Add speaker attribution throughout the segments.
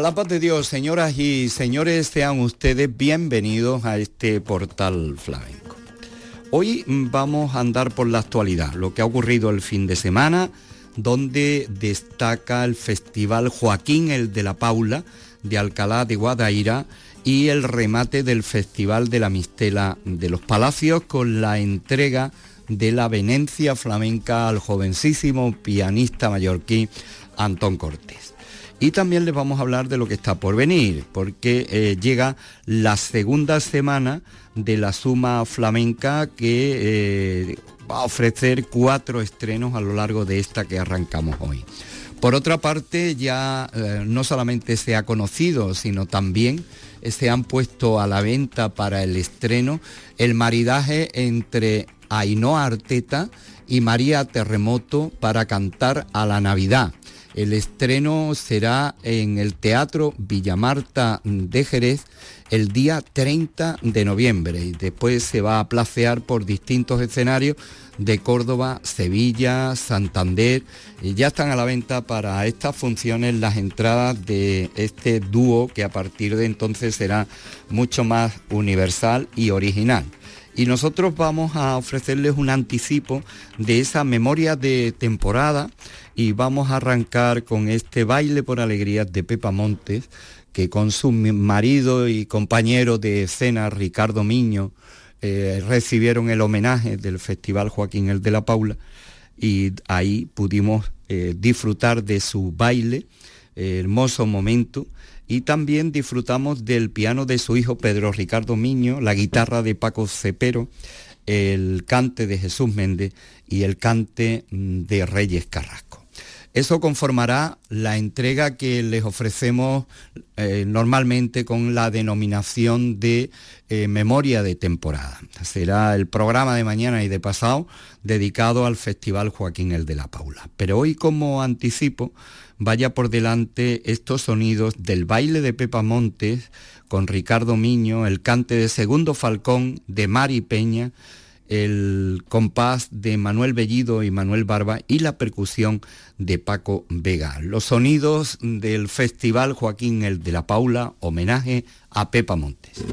Speaker 1: la paz de Dios, señoras y señores, sean ustedes bienvenidos a este portal flamenco. Hoy vamos a andar por la actualidad, lo que ha ocurrido el fin de semana, donde destaca el Festival Joaquín el de la Paula de Alcalá de Guadaira y el remate del Festival de la Mistela de los Palacios con la entrega de la Venencia flamenca al jovencísimo pianista mallorquín Antón Cortés. Y también les vamos a hablar de lo que está por venir, porque eh, llega la segunda semana de la Suma Flamenca que eh, va a ofrecer cuatro estrenos a lo largo de esta que arrancamos hoy. Por otra parte, ya eh, no solamente se ha conocido, sino también se han puesto a la venta para el estreno el maridaje entre Ainhoa Arteta y María Terremoto para cantar a la Navidad el estreno será en el Teatro Villamarta de Jerez el día 30 de noviembre y después se va a placear por distintos escenarios de Córdoba, Sevilla, Santander. Y ya están a la venta para estas funciones las entradas de este dúo que a partir de entonces será mucho más universal y original y nosotros vamos a ofrecerles un anticipo de esa memoria de temporada y vamos a arrancar con este baile por alegrías de Pepa Montes, que con su marido y compañero de escena, Ricardo Miño, eh, recibieron el homenaje del Festival Joaquín el de la Paula y ahí pudimos eh, disfrutar de su baile, eh, hermoso momento, y también disfrutamos del piano de su hijo Pedro Ricardo Miño, la guitarra de Paco Cepero, el cante de Jesús Méndez y el cante mm, de Reyes Carrasco. Eso conformará la entrega que les ofrecemos eh, normalmente con la denominación de eh, memoria de temporada. Será el programa de mañana y de pasado dedicado al Festival Joaquín el de la Paula. Pero hoy como anticipo, vaya por delante estos sonidos del baile de Pepa Montes con Ricardo Miño, el cante de Segundo Falcón de Mari Peña, el compás de Manuel Bellido y Manuel Barba y la percusión de Paco Vega. Los sonidos del Festival Joaquín el de la Paula, homenaje a Pepa Montes.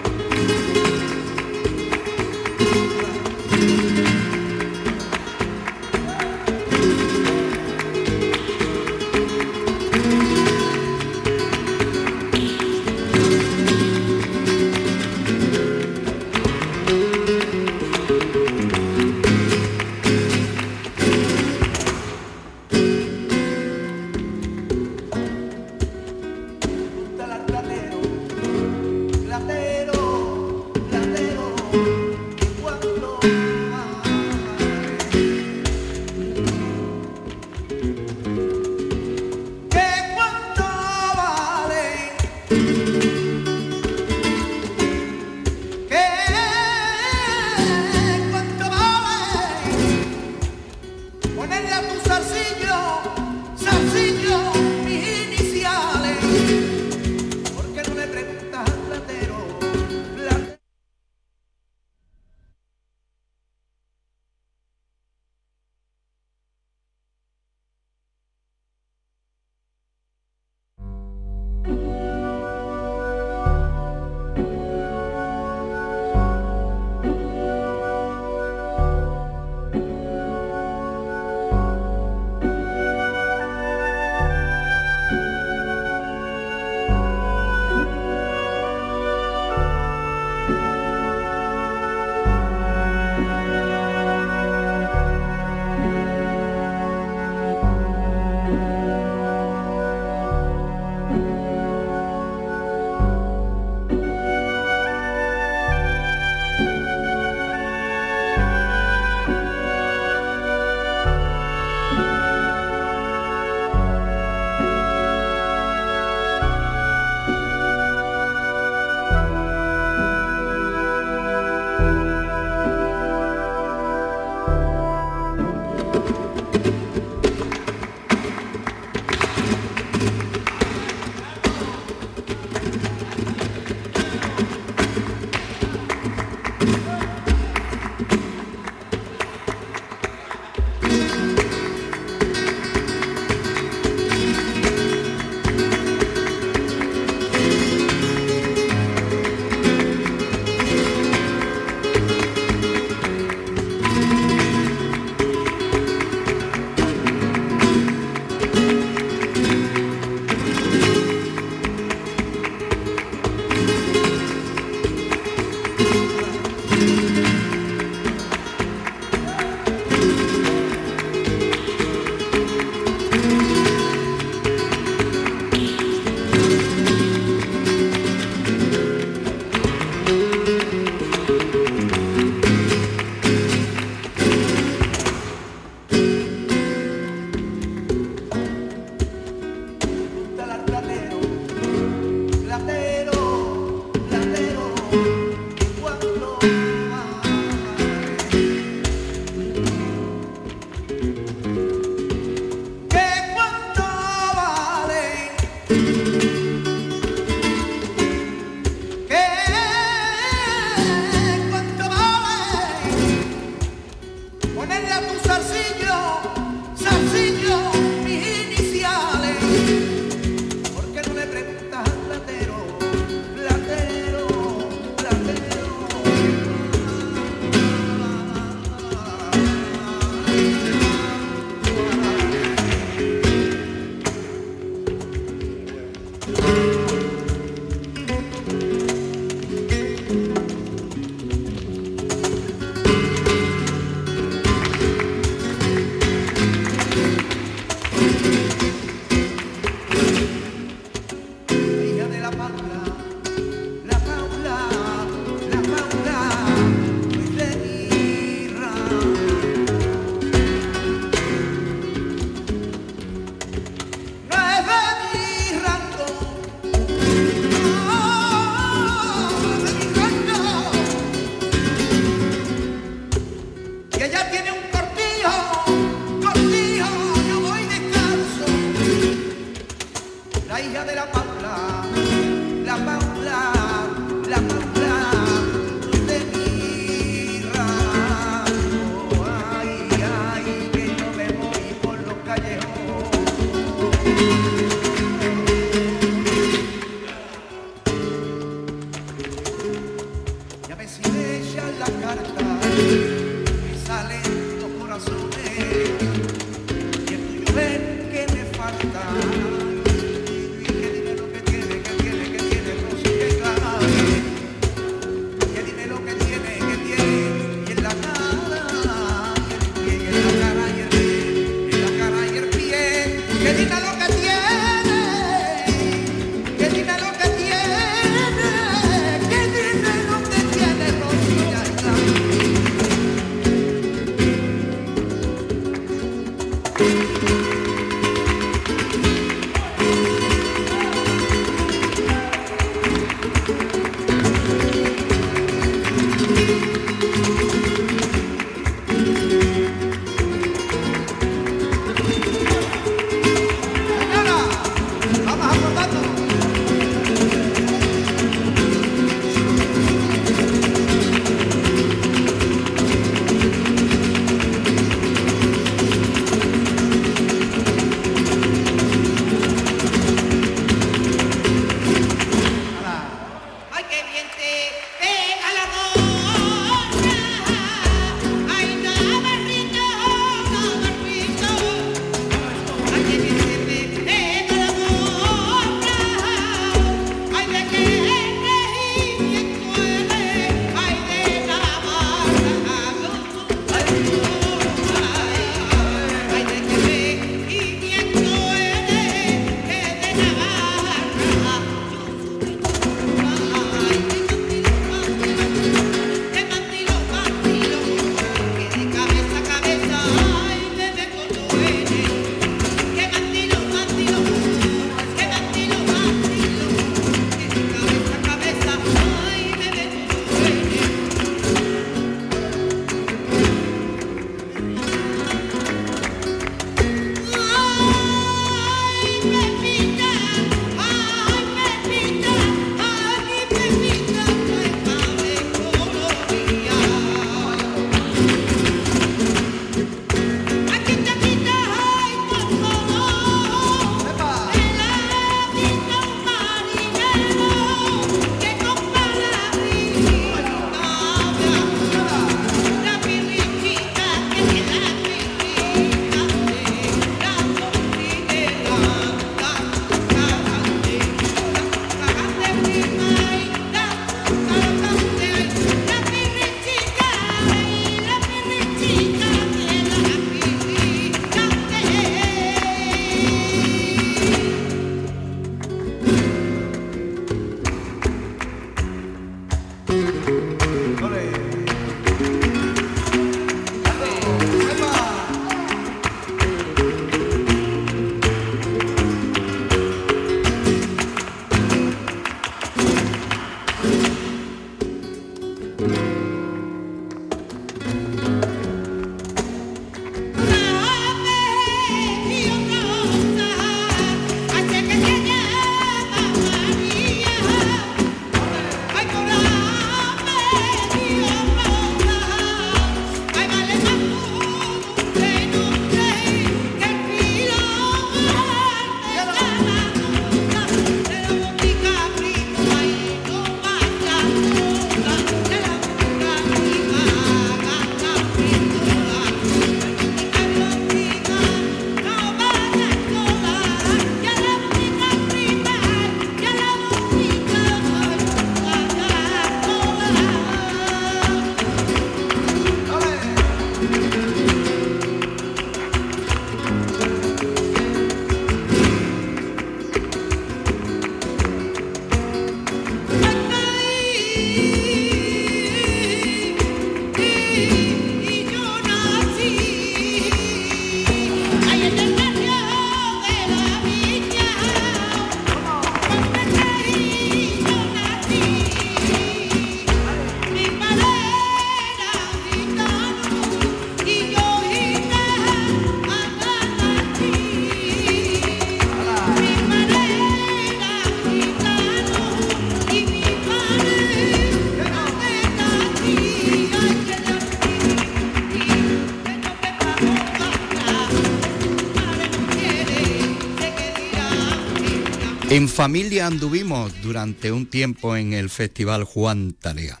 Speaker 1: En familia anduvimos durante un tiempo en el Festival Juan Talea.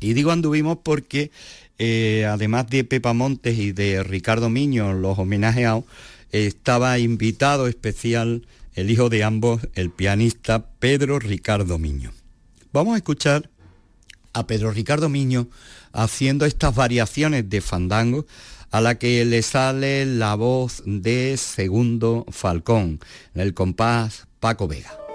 Speaker 1: Y digo anduvimos porque eh, además de Pepa Montes y de Ricardo Miño, los homenajeados, estaba invitado especial el hijo de ambos, el pianista Pedro Ricardo Miño. Vamos a escuchar a Pedro Ricardo Miño haciendo estas variaciones de fandango a la que le sale la voz de Segundo Falcón, en el compás Paco Vega.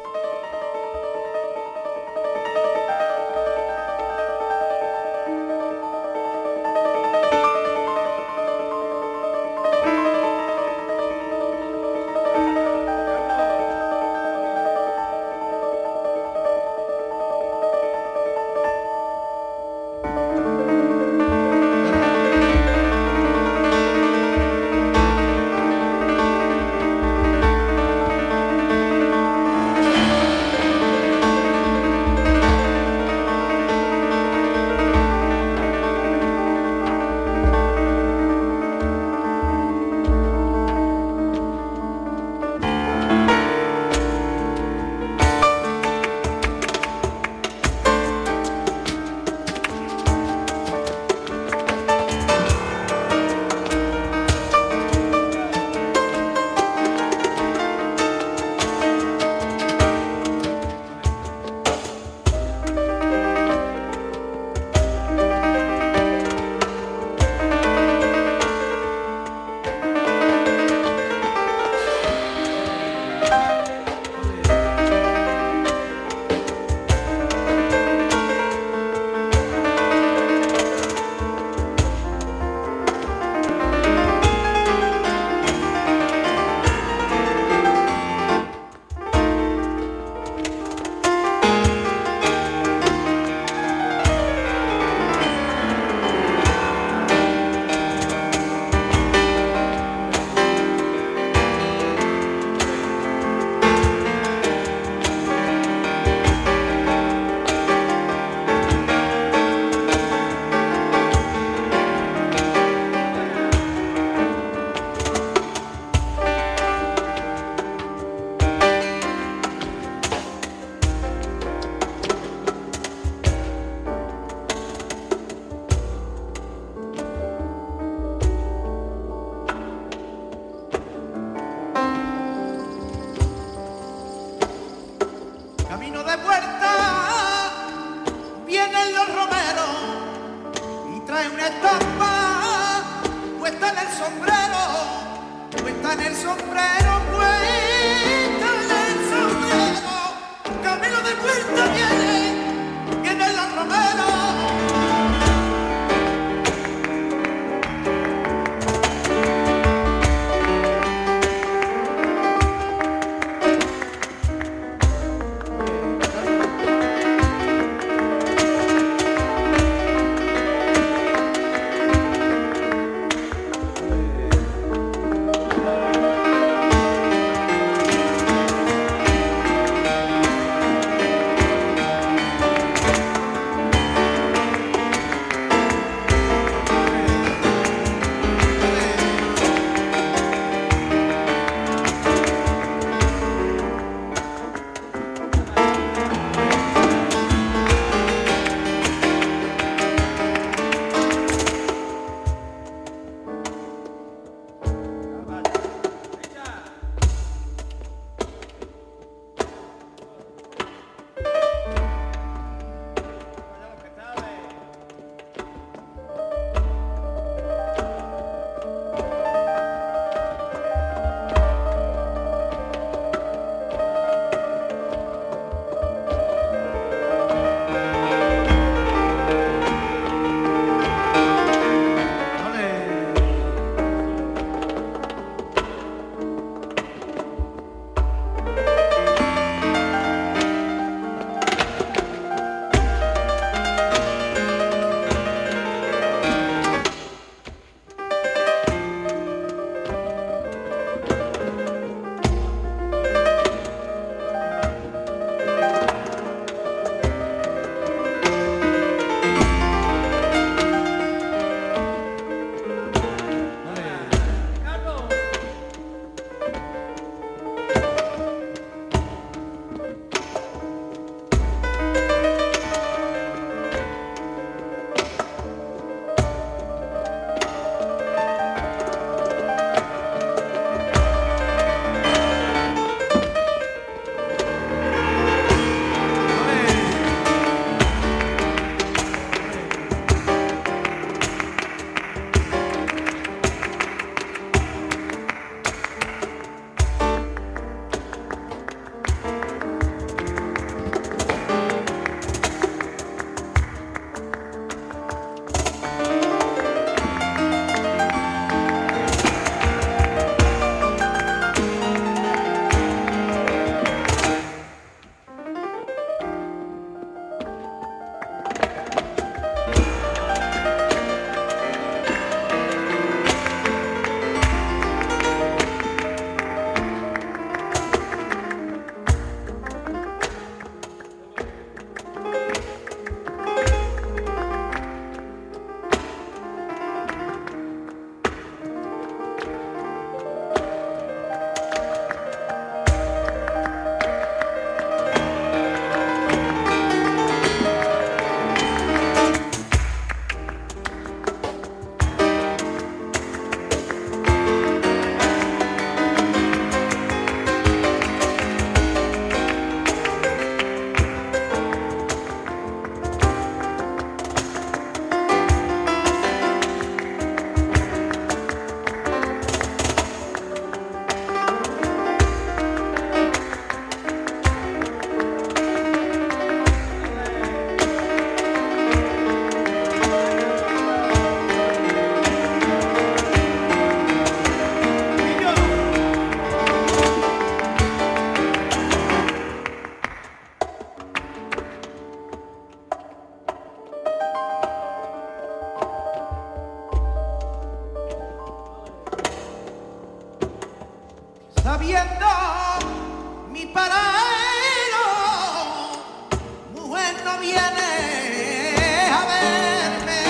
Speaker 1: Viene a verme,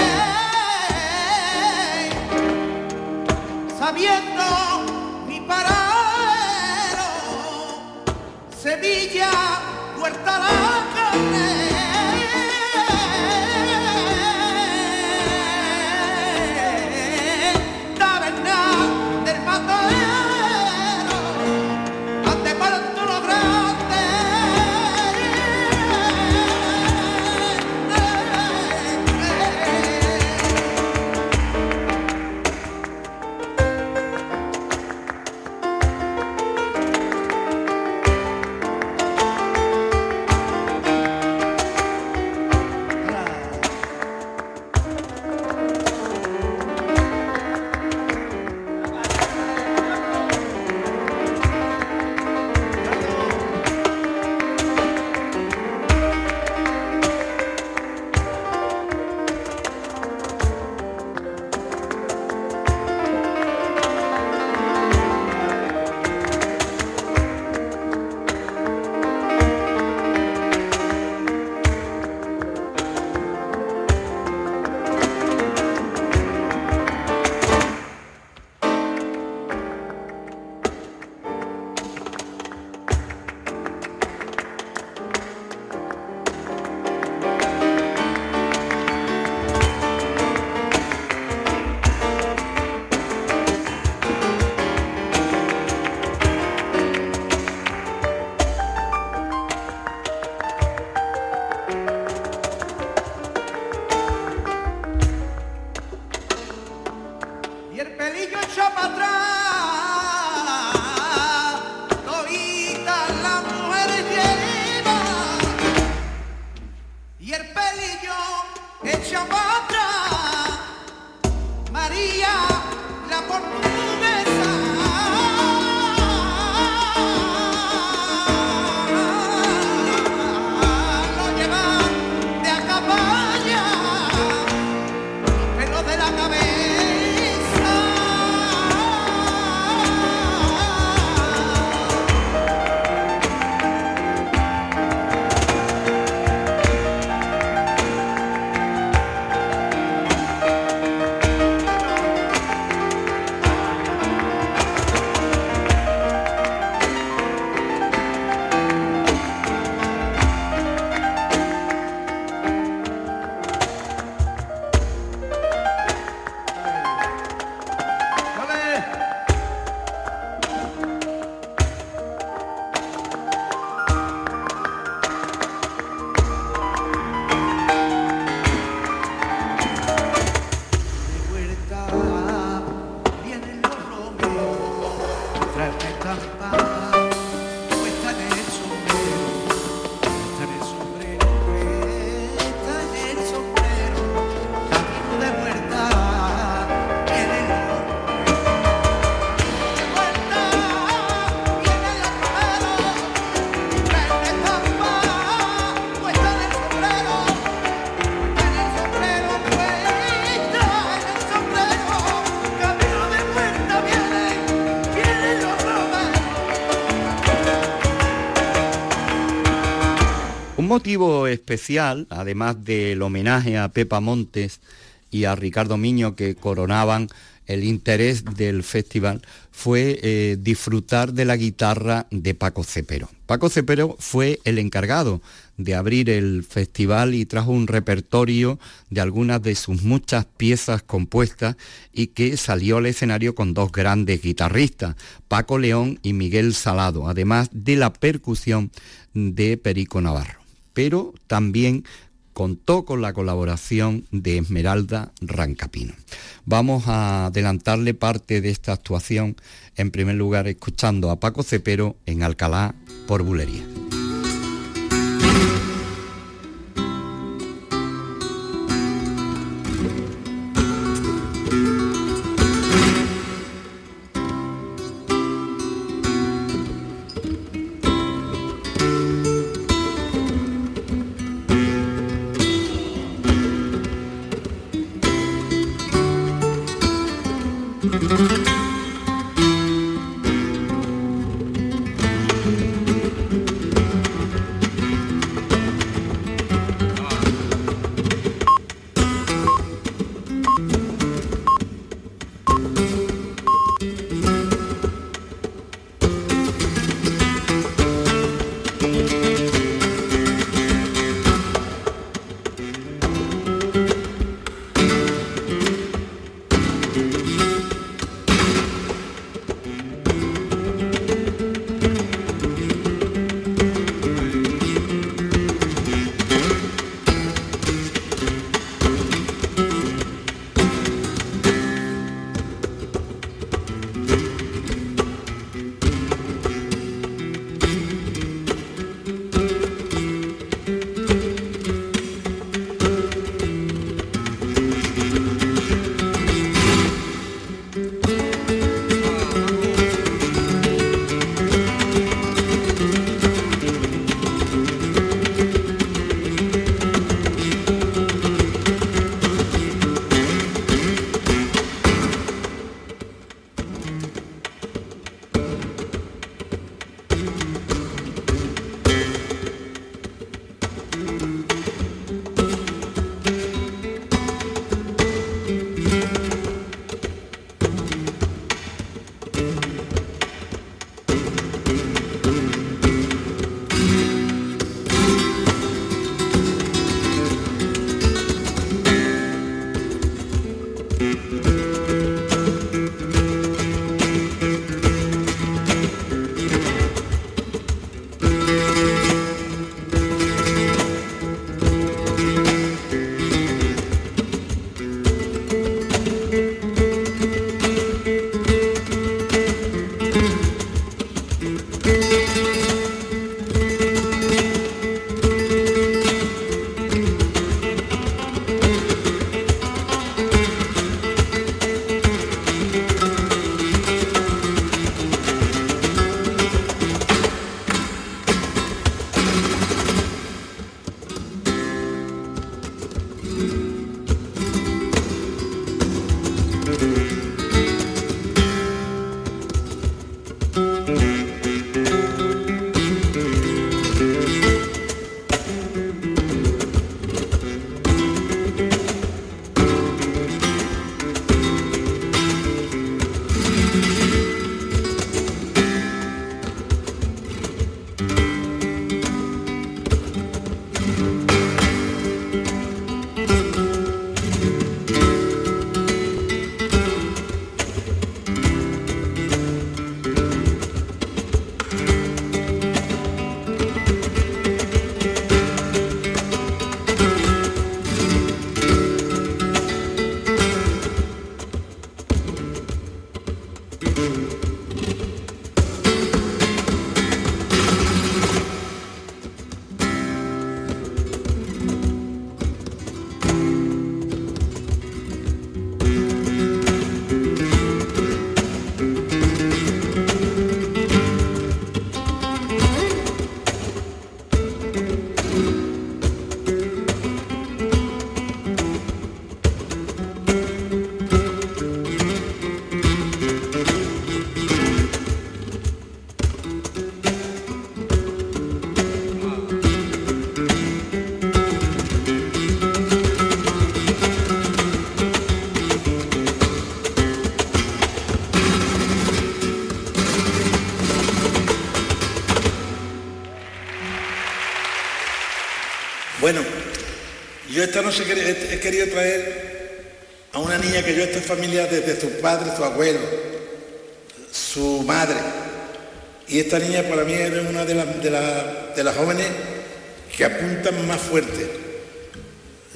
Speaker 1: sabiendo mi parado, semilla vuelta la carne. Motivo especial, además del homenaje a Pepa Montes y a Ricardo Miño que coronaban el interés del festival, fue eh, disfrutar de la guitarra de Paco Cepero. Paco Cepero fue el encargado de abrir el festival y trajo un repertorio de algunas de sus muchas piezas compuestas y que salió al escenario con dos grandes guitarristas, Paco León y Miguel Salado, además de la percusión de Perico Navarro pero también contó con la colaboración de Esmeralda Rancapino. Vamos a adelantarle parte de esta actuación, en primer lugar escuchando a Paco Cepero en Alcalá por Bulería.
Speaker 2: Bueno, yo esta noche he querido traer a una niña que yo esta familia desde su padre, su abuelo, su madre. Y esta niña para mí es una de, las jóvenes que apuntan más fuerte.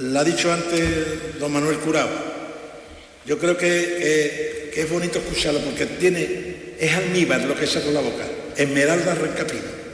Speaker 2: La ha dicho antes don Manuel Curao. Yo creo que, es bonito escucharlo porque tiene, es almíbar lo que saca la boca. Esmeralda Rencapino.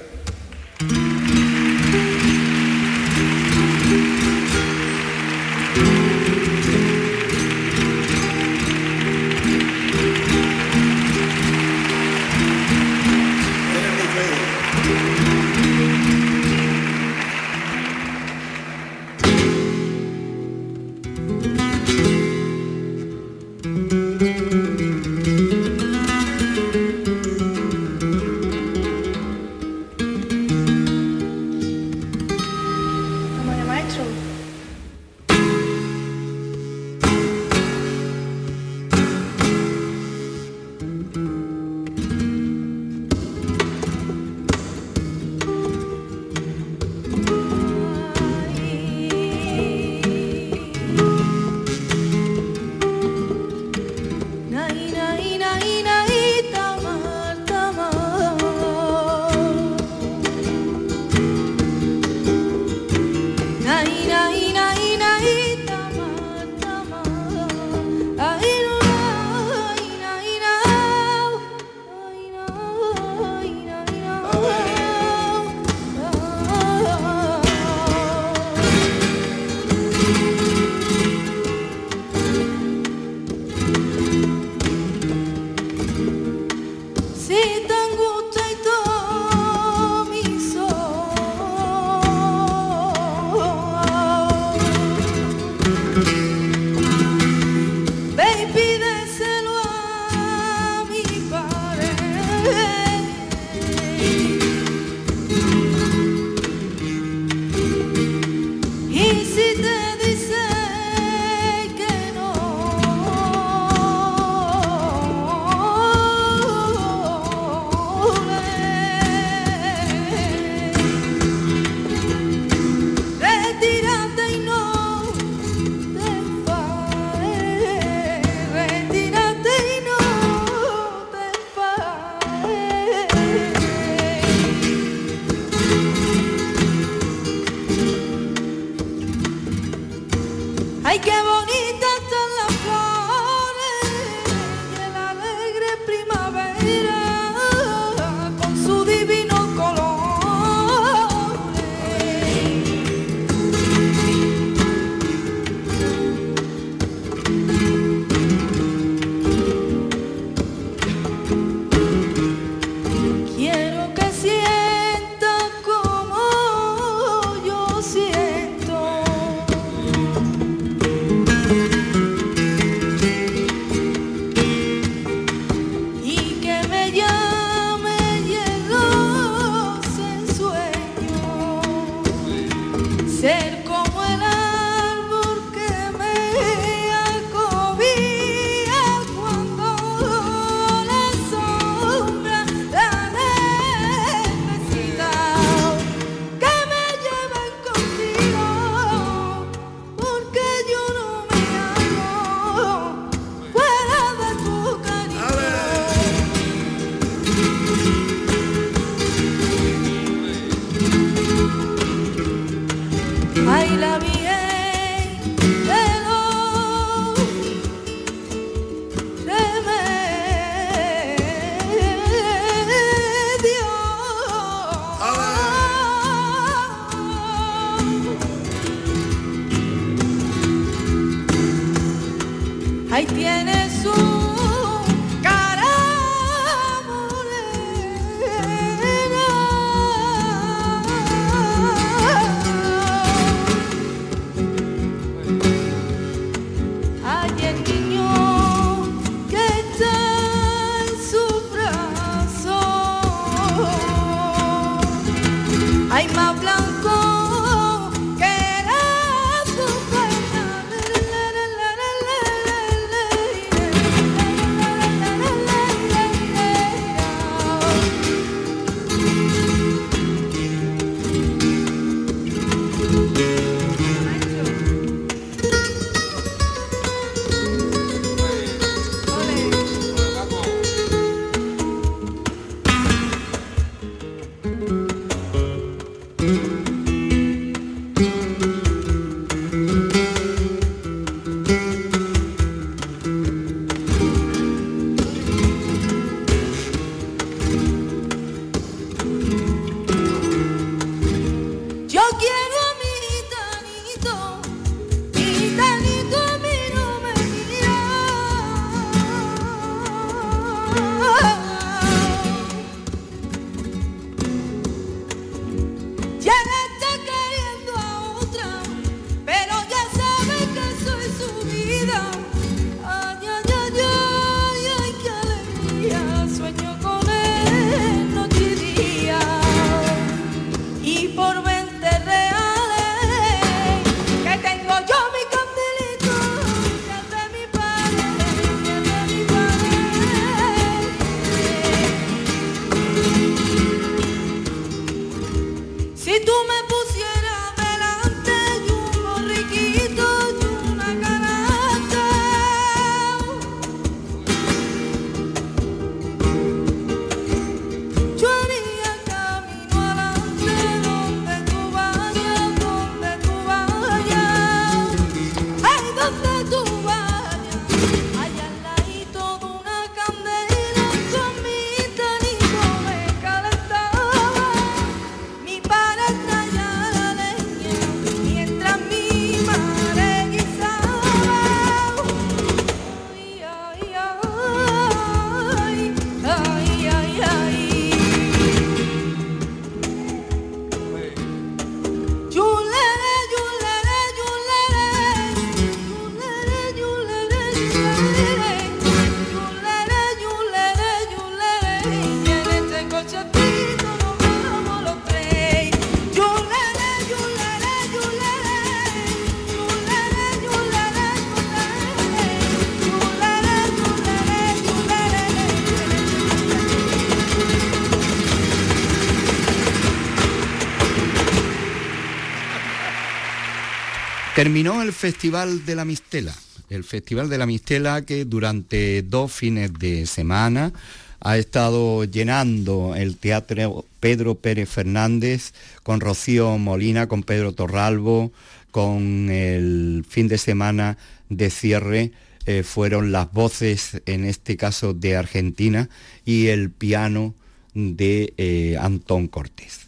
Speaker 1: Terminó el Festival de la Mistela, el Festival de la Mistela que durante dos fines de semana ha estado llenando el Teatro Pedro Pérez Fernández con Rocío Molina, con Pedro Torralbo, con el fin de semana de cierre eh, fueron las voces, en este caso de Argentina, y el piano de eh, Antón Cortés.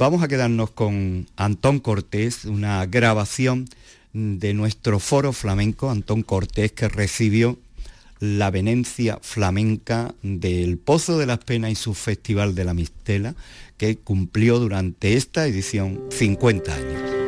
Speaker 1: Vamos a quedarnos con Antón Cortés, una grabación de nuestro foro flamenco, Antón Cortés, que recibió la Venencia Flamenca del Pozo de las Penas y su Festival de la Mistela, que cumplió durante esta edición 50 años.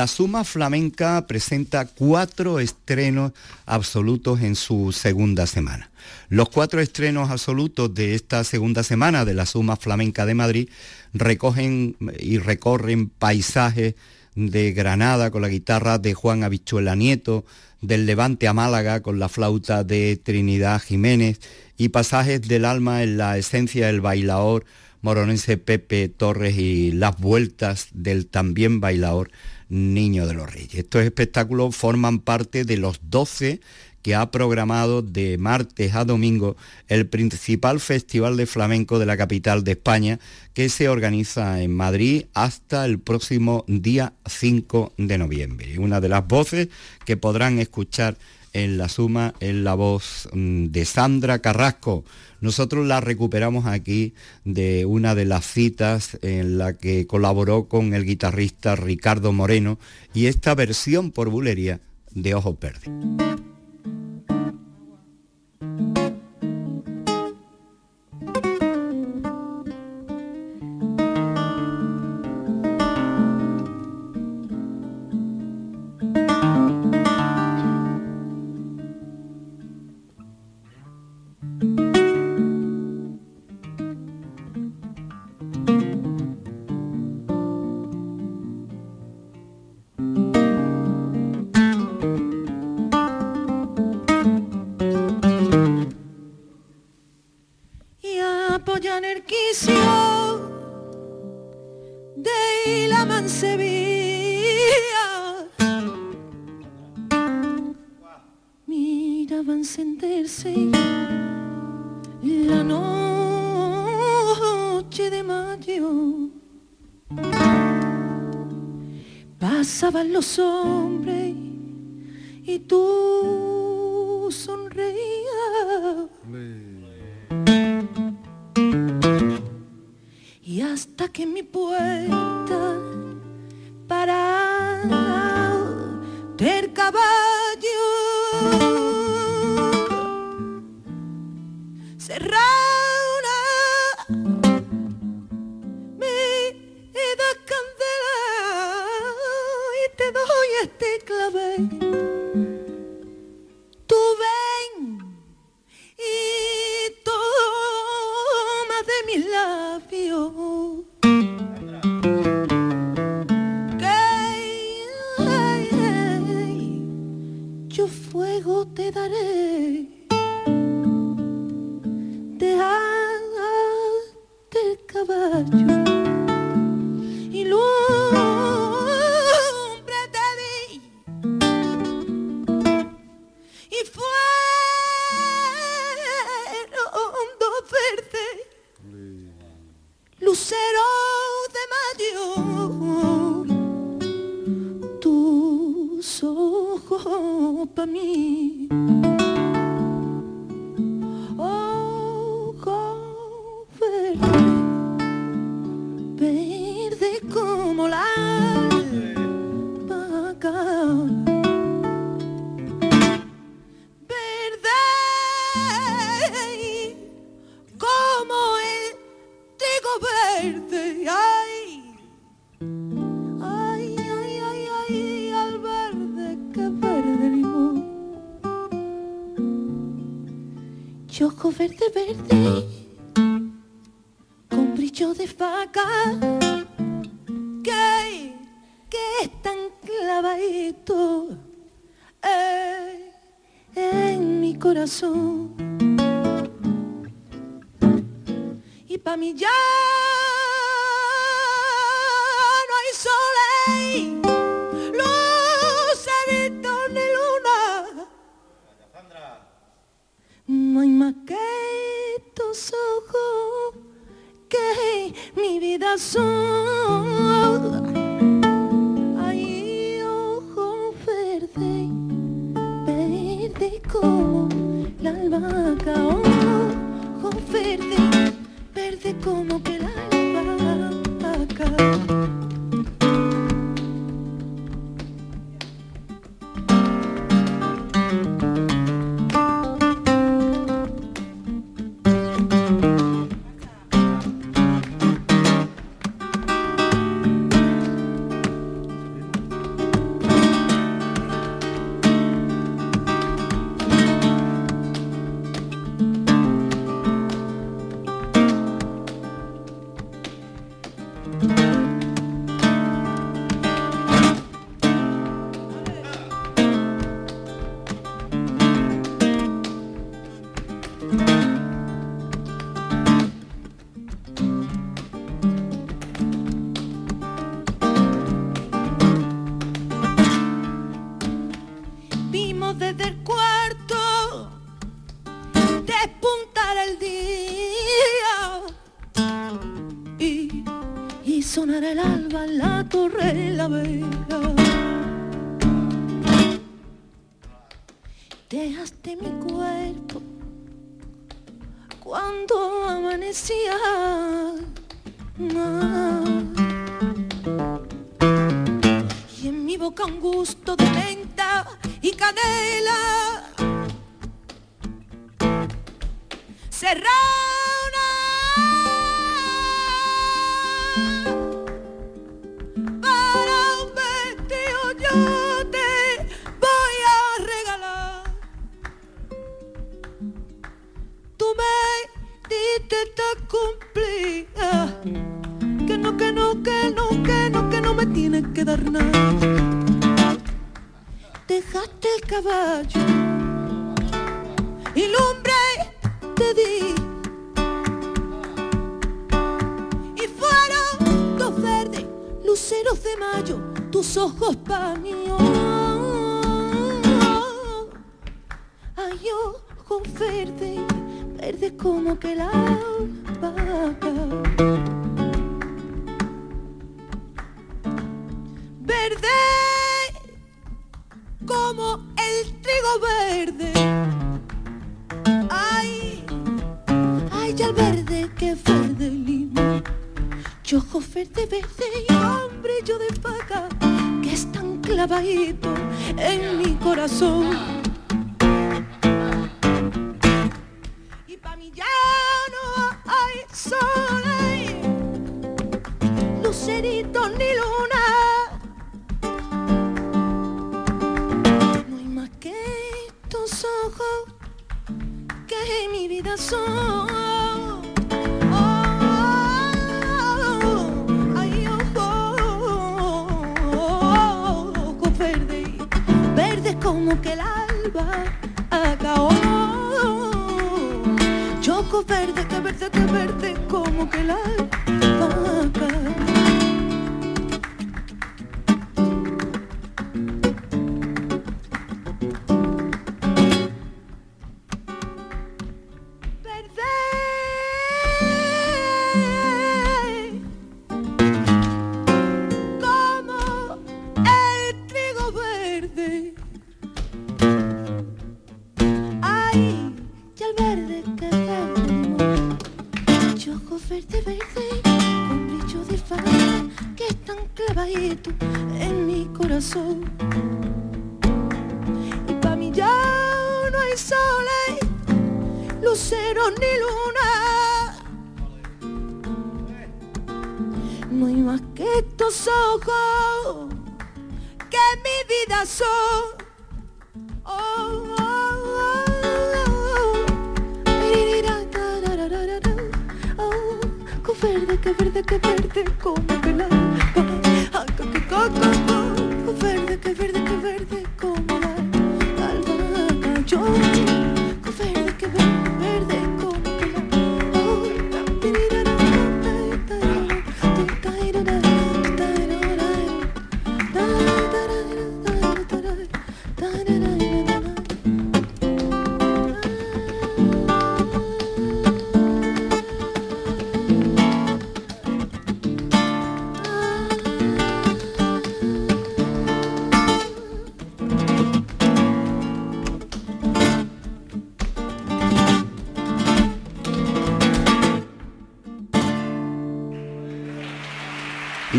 Speaker 1: La Suma Flamenca presenta cuatro estrenos absolutos en su segunda semana. Los cuatro estrenos absolutos de esta segunda semana de la Suma Flamenca de Madrid recogen y recorren paisajes de Granada con la guitarra de Juan Habichuela Nieto, del Levante a Málaga con la flauta de Trinidad Jiménez y pasajes del alma en la esencia del bailador moronense Pepe Torres y las vueltas del también bailador Niño de los Reyes. Estos espectáculos forman parte de los 12 que ha programado de martes a domingo el principal festival de flamenco de la capital de España que se organiza en Madrid hasta el próximo día 5 de noviembre. Una de las voces que podrán escuchar en la suma es la voz mm, de Sandra Carrasco, nosotros la recuperamos aquí de una de las citas en la que colaboró con el guitarrista Ricardo Moreno y esta versión por bulería de Ojos Verdes.
Speaker 2: Tú ven y toma de mi labio, yo fuego te daré. For me. Y para mí ya no hay sol, lucerito ni luna. No hay más que tus ojos que mi vida son. Adela. Serrana para un vestido yo te voy a regalar. Tú me diste esta cumplida. Que no, que no, que no, que no, que no me tienes que dar nada caballo y lumbre te di. Y fueron los verdes luceros de mayo, tus ojos paños. Ay, ojos verdes, verdes como que la albahaca. En mi corazón. Que el alba acabó. Chocos verdes, que verde, que verde como que el alba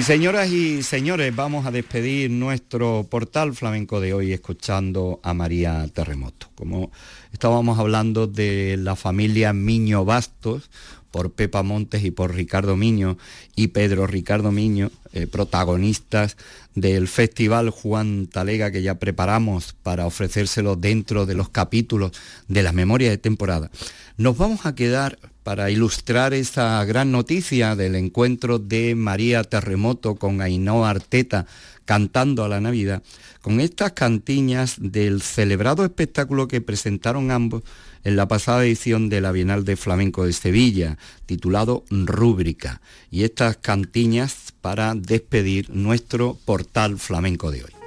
Speaker 1: Y señoras y señores, vamos a despedir nuestro portal flamenco de hoy escuchando a María Terremoto. Como estábamos hablando de la familia Miño Bastos, por Pepa Montes y por Ricardo Miño y Pedro Ricardo Miño, eh, protagonistas del Festival Juan Talega que ya preparamos para ofrecérselo dentro de los capítulos de la memoria de temporada. Nos vamos a quedar para ilustrar esa gran noticia del encuentro de María Terremoto con Ainhoa Arteta cantando a la Navidad, con estas cantiñas del celebrado espectáculo que presentaron ambos en la pasada edición de la Bienal de Flamenco de Sevilla, titulado Rúbrica, y estas cantiñas para despedir nuestro portal flamenco de hoy.